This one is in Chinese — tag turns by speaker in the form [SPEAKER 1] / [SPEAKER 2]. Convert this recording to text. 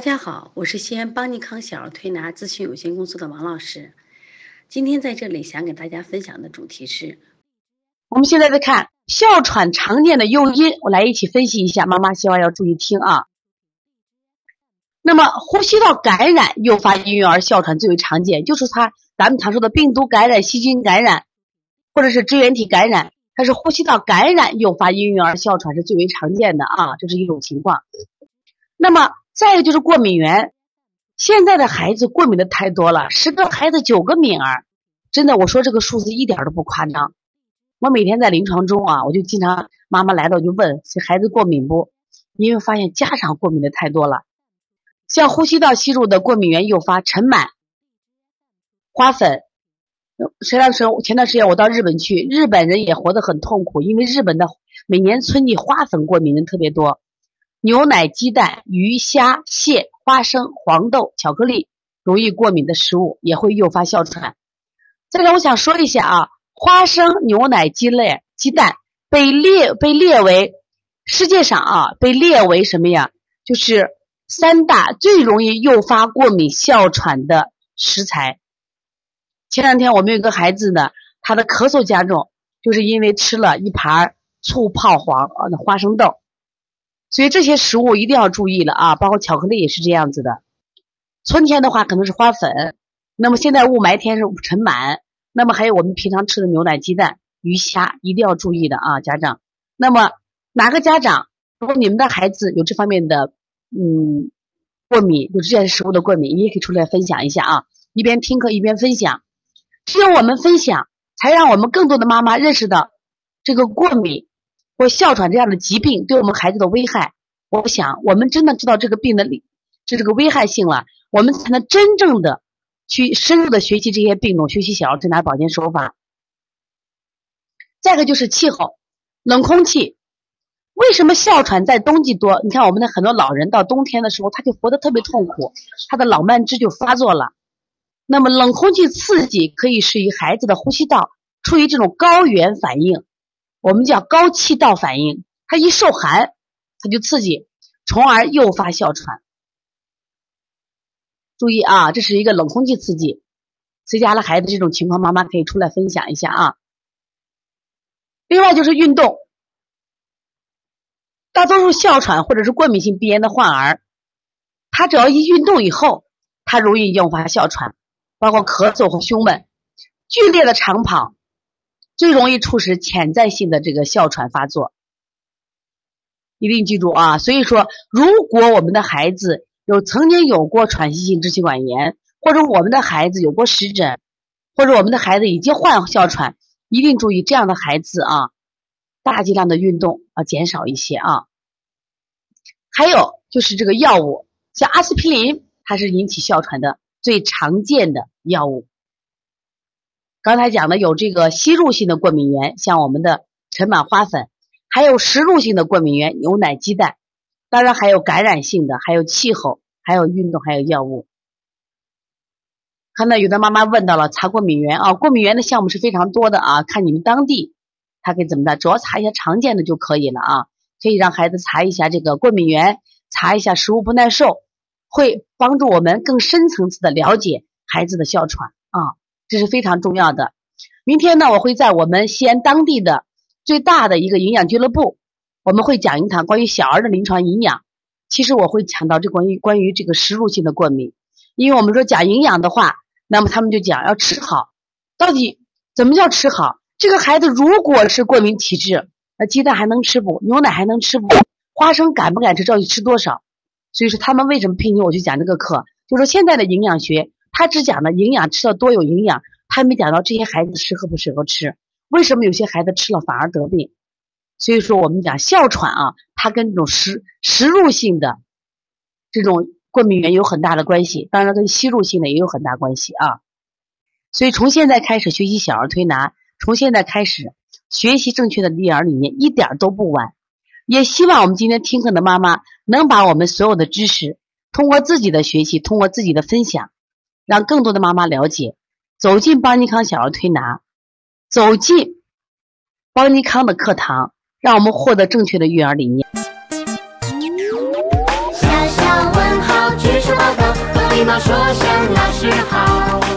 [SPEAKER 1] 大家好，我是西安邦尼康小儿推拿咨询有限公司的王老师。今天在这里想给大家分享的主题是，
[SPEAKER 2] 我们现在在看哮喘常见的诱因，我来一起分析一下。妈妈希望要注意听啊。那么呼吸道感染诱发婴幼儿哮喘最为常见，就是它咱们常说的病毒感染、细菌感染，或者是支原体感染，它是呼吸道感染诱发婴幼儿哮喘是最为常见的啊，这是一种情况。那么再一个就是过敏源，现在的孩子过敏的太多了，十个孩子九个敏儿，真的，我说这个数字一点都不夸张。我每天在临床中啊，我就经常妈妈来了我就问这孩子过敏不？因为发现家长过敏的太多了，像呼吸道吸入的过敏源诱发尘螨、花粉。前段时前段时间我到日本去，日本人也活得很痛苦，因为日本的每年春季花粉过敏人特别多。牛奶、鸡蛋、鱼虾、蟹、花生、黄豆、巧克力，容易过敏的食物也会诱发哮喘。再来，我想说一下啊，花生、牛奶、鸡类、鸡蛋被列被列为世界上啊被列为什么呀？就是三大最容易诱发过敏哮喘的食材。前两天我们有个孩子呢，他的咳嗽加重，就是因为吃了一盘醋泡黄啊那花生豆。所以这些食物一定要注意了啊，包括巧克力也是这样子的。春天的话可能是花粉，那么现在雾霾天是尘螨，那么还有我们平常吃的牛奶、鸡蛋、鱼虾，一定要注意的啊，家长。那么哪个家长，如果你们的孩子有这方面的嗯过敏，有这些食物的过敏，你也可以出来分享一下啊，一边听课一边分享。只有我们分享，才让我们更多的妈妈认识到这个过敏。或哮喘这样的疾病对我们孩子的危害，我想我们真的知道这个病的理，是这个危害性了，我们才能真正的去深入的学习这些病种，学习小儿推拿保健手法。再一个就是气候，冷空气，为什么哮喘在冬季多？你看我们的很多老人到冬天的时候，他就活得特别痛苦，他的老慢支就发作了。那么冷空气刺激可以使于孩子的呼吸道处于这种高原反应。我们叫高气道反应，它一受寒，它就刺激，从而诱发哮喘。注意啊，这是一个冷空气刺激。谁家的孩子这种情况，妈妈可以出来分享一下啊。另外就是运动，大多数哮喘或者是过敏性鼻炎的患儿，他只要一运动以后，他容易诱发哮喘，包括咳嗽和胸闷、剧烈的长跑。最容易促使潜在性的这个哮喘发作，一定记住啊！所以说，如果我们的孩子有曾经有过喘息性支气管炎，或者我们的孩子有过湿疹，或者我们的孩子已经患哮喘，一定注意这样的孩子啊，大剂量的运动啊，减少一些啊。还有就是这个药物，像阿司匹林，它是引起哮喘的最常见的药物。刚才讲的有这个吸入性的过敏源，像我们的尘螨花粉，还有食入性的过敏源，牛奶、鸡蛋，当然还有感染性的，还有气候，还有运动，还有药物。看到有的妈妈问到了查过敏源啊，过敏源的项目是非常多的啊，看你们当地他可以怎么的，主要查一下常见的就可以了啊，可以让孩子查一下这个过敏源，查一下食物不耐受，会帮助我们更深层次的了解孩子的哮喘啊。这是非常重要的。明天呢，我会在我们西安当地的最大的一个营养俱乐部，我们会讲一堂关于小儿的临床营养。其实我会讲到这关于关于这个食入性的过敏，因为我们说讲营养的话，那么他们就讲要吃好。到底怎么叫吃好？这个孩子如果是过敏体质，那鸡蛋还能吃不？牛奶还能吃不？花生敢不敢吃？到底吃多少？所以说他们为什么聘请我去讲这个课？就说现在的营养学。他只讲了营养吃的多有营养，他没讲到这些孩子适合不适合吃。为什么有些孩子吃了反而得病？所以说我们讲哮喘啊，它跟这种食食入性的这种过敏源有很大的关系，当然跟吸入性的也有很大关系啊。所以从现在开始学习小儿推拿，从现在开始学习正确的育儿理念，一点都不晚。也希望我们今天听课的妈妈能把我们所有的知识，通过自己的学习，通过自己的分享。让更多的妈妈了解，走进邦尼康小儿推拿，走进邦尼康的课堂，让我们获得正确的育儿理念。小小问号举手报告，和。
[SPEAKER 3] 礼貌说声老师好。